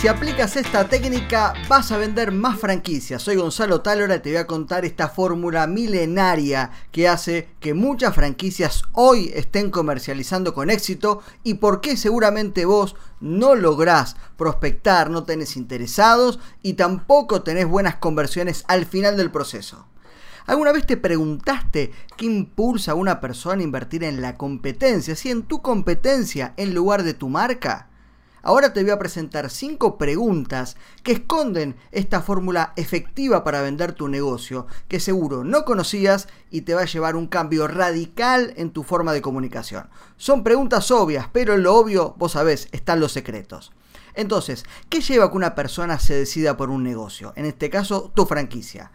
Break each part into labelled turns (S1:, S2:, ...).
S1: Si aplicas esta técnica vas a vender más franquicias. Soy Gonzalo Talora y te voy a contar esta fórmula milenaria que hace que muchas franquicias hoy estén comercializando con éxito y por qué seguramente vos no lográs prospectar, no tenés interesados y tampoco tenés buenas conversiones al final del proceso. ¿Alguna vez te preguntaste qué impulsa a una persona a invertir en la competencia, si en tu competencia en lugar de tu marca? Ahora te voy a presentar 5 preguntas que esconden esta fórmula efectiva para vender tu negocio, que seguro no conocías y te va a llevar un cambio radical en tu forma de comunicación. Son preguntas obvias, pero en lo obvio, vos sabés, están los secretos. Entonces, ¿qué lleva que una persona se decida por un negocio? En este caso, tu franquicia.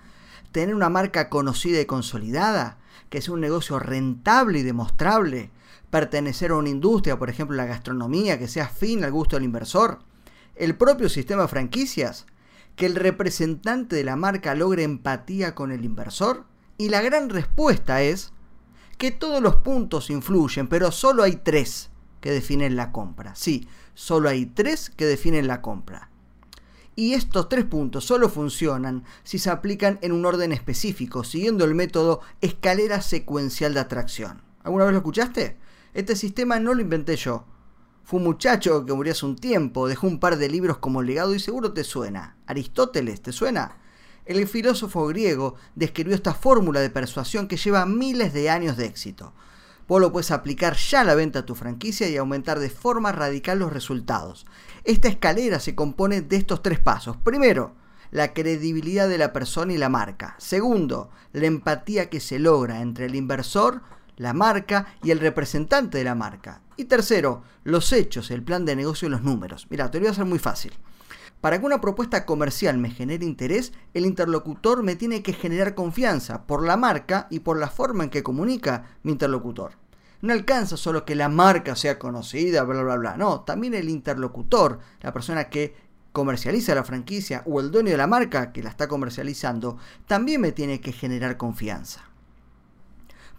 S1: Tener una marca conocida y consolidada, que sea un negocio rentable y demostrable pertenecer a una industria, por ejemplo la gastronomía, que sea fin al gusto del inversor, el propio sistema de franquicias, que el representante de la marca logre empatía con el inversor, y la gran respuesta es que todos los puntos influyen, pero solo hay tres que definen la compra. Sí, solo hay tres que definen la compra. Y estos tres puntos solo funcionan si se aplican en un orden específico, siguiendo el método escalera secuencial de atracción. ¿Alguna vez lo escuchaste? Este sistema no lo inventé yo. Fue un muchacho que murió hace un tiempo, dejó un par de libros como legado y seguro te suena. Aristóteles, ¿te suena? El filósofo griego describió esta fórmula de persuasión que lleva miles de años de éxito. Vos lo puedes aplicar ya a la venta a tu franquicia y aumentar de forma radical los resultados. Esta escalera se compone de estos tres pasos. Primero, la credibilidad de la persona y la marca. Segundo, la empatía que se logra entre el inversor, la marca y el representante de la marca. Y tercero, los hechos, el plan de negocio y los números. Mira, te lo voy a hacer muy fácil. Para que una propuesta comercial me genere interés, el interlocutor me tiene que generar confianza por la marca y por la forma en que comunica mi interlocutor. No alcanza solo que la marca sea conocida, bla, bla, bla. No, también el interlocutor, la persona que comercializa la franquicia o el dueño de la marca que la está comercializando, también me tiene que generar confianza.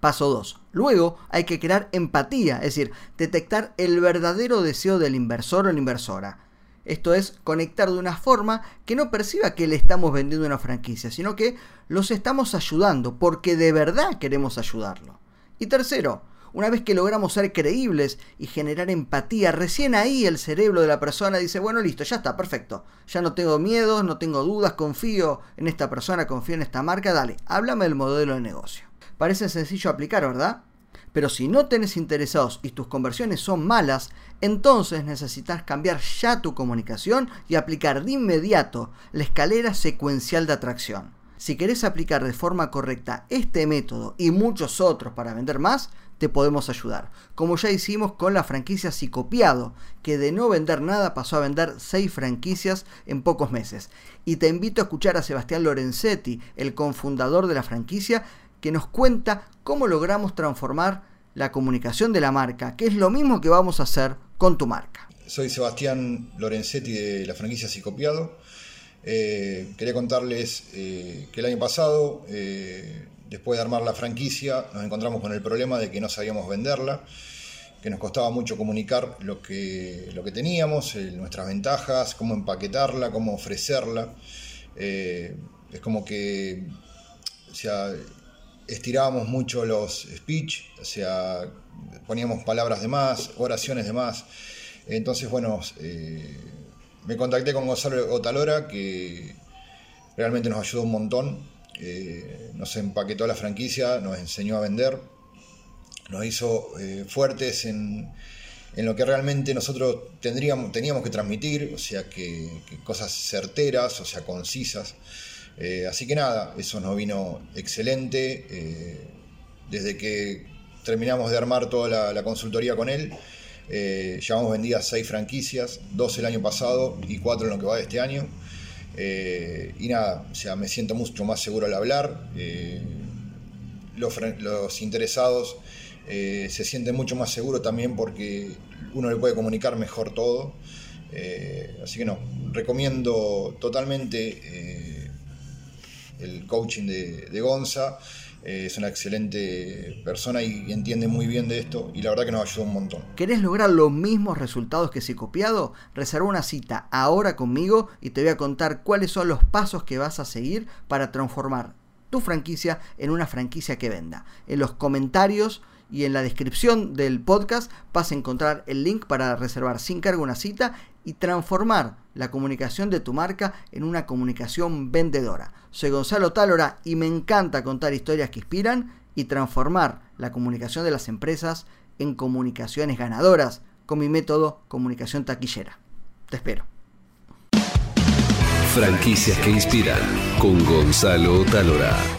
S1: Paso 2. Luego hay que crear empatía, es decir, detectar el verdadero deseo del inversor o la inversora. Esto es conectar de una forma que no perciba que le estamos vendiendo una franquicia, sino que los estamos ayudando porque de verdad queremos ayudarlo. Y tercero, una vez que logramos ser creíbles y generar empatía, recién ahí el cerebro de la persona dice, bueno, listo, ya está, perfecto. Ya no tengo miedo, no tengo dudas, confío en esta persona, confío en esta marca, dale, háblame del modelo de negocio. Parece sencillo aplicar, ¿verdad? Pero si no tenés interesados y tus conversiones son malas, entonces necesitas cambiar ya tu comunicación y aplicar de inmediato la escalera secuencial de atracción. Si querés aplicar de forma correcta este método y muchos otros para vender más, te podemos ayudar. Como ya hicimos con la franquicia Psicopiado, que de no vender nada pasó a vender 6 franquicias en pocos meses. Y te invito a escuchar a Sebastián Lorenzetti, el cofundador de la franquicia, que nos cuenta cómo logramos transformar la comunicación de la marca, que es lo mismo que vamos a hacer con tu marca.
S2: Soy Sebastián Lorenzetti de la franquicia Psicopiado. Eh, quería contarles eh, que el año pasado, eh, después de armar la franquicia, nos encontramos con el problema de que no sabíamos venderla, que nos costaba mucho comunicar lo que, lo que teníamos, nuestras ventajas, cómo empaquetarla, cómo ofrecerla. es como que o sea, estirábamos mucho los speech, o sea, poníamos palabras de más, oraciones de más. Entonces, bueno, eh, me contacté con Gonzalo Otalora, que realmente nos ayudó un montón. Eh, nos empaquetó la franquicia, nos enseñó a vender, nos hizo eh, fuertes en, lo que realmente nosotros tendríamos, teníamos que transmitir, o sea, que cosas certeras, o sea, concisas. Eh, así que nada, eso nos vino excelente. Eh, desde que terminamos de armar toda la, consultoría con él, eh, llevamos vendidas seis franquicias, dos el año pasado y cuatro en lo que va de este año. y nada, o sea, me siento mucho más seguro al hablar. Los, interesados se sienten mucho más seguros también porque uno le puede comunicar mejor todo. así que no, recomiendo totalmente el coaching de, Gonza. Eh, es una excelente persona y, entiende muy bien de esto y la verdad que nos ayudó un montón.
S1: ¿Querés lograr los mismos resultados que si copiado? Reserva una cita ahora conmigo y te voy a contar cuáles son los pasos que vas a seguir para transformar tu franquicia en una franquicia que venda. En los comentarios y en la descripción del podcast vas a encontrar el link para reservar sin cargo una cita y transformar la comunicación de tu marca en una comunicación vendedora. Soy Gonzalo Tálora y me encanta contar historias que inspiran y transformar la comunicación de las empresas en comunicaciones ganadoras con mi método comunicación taquillera. Te espero.
S3: Franquicias que inspiran con Gonzalo Talora.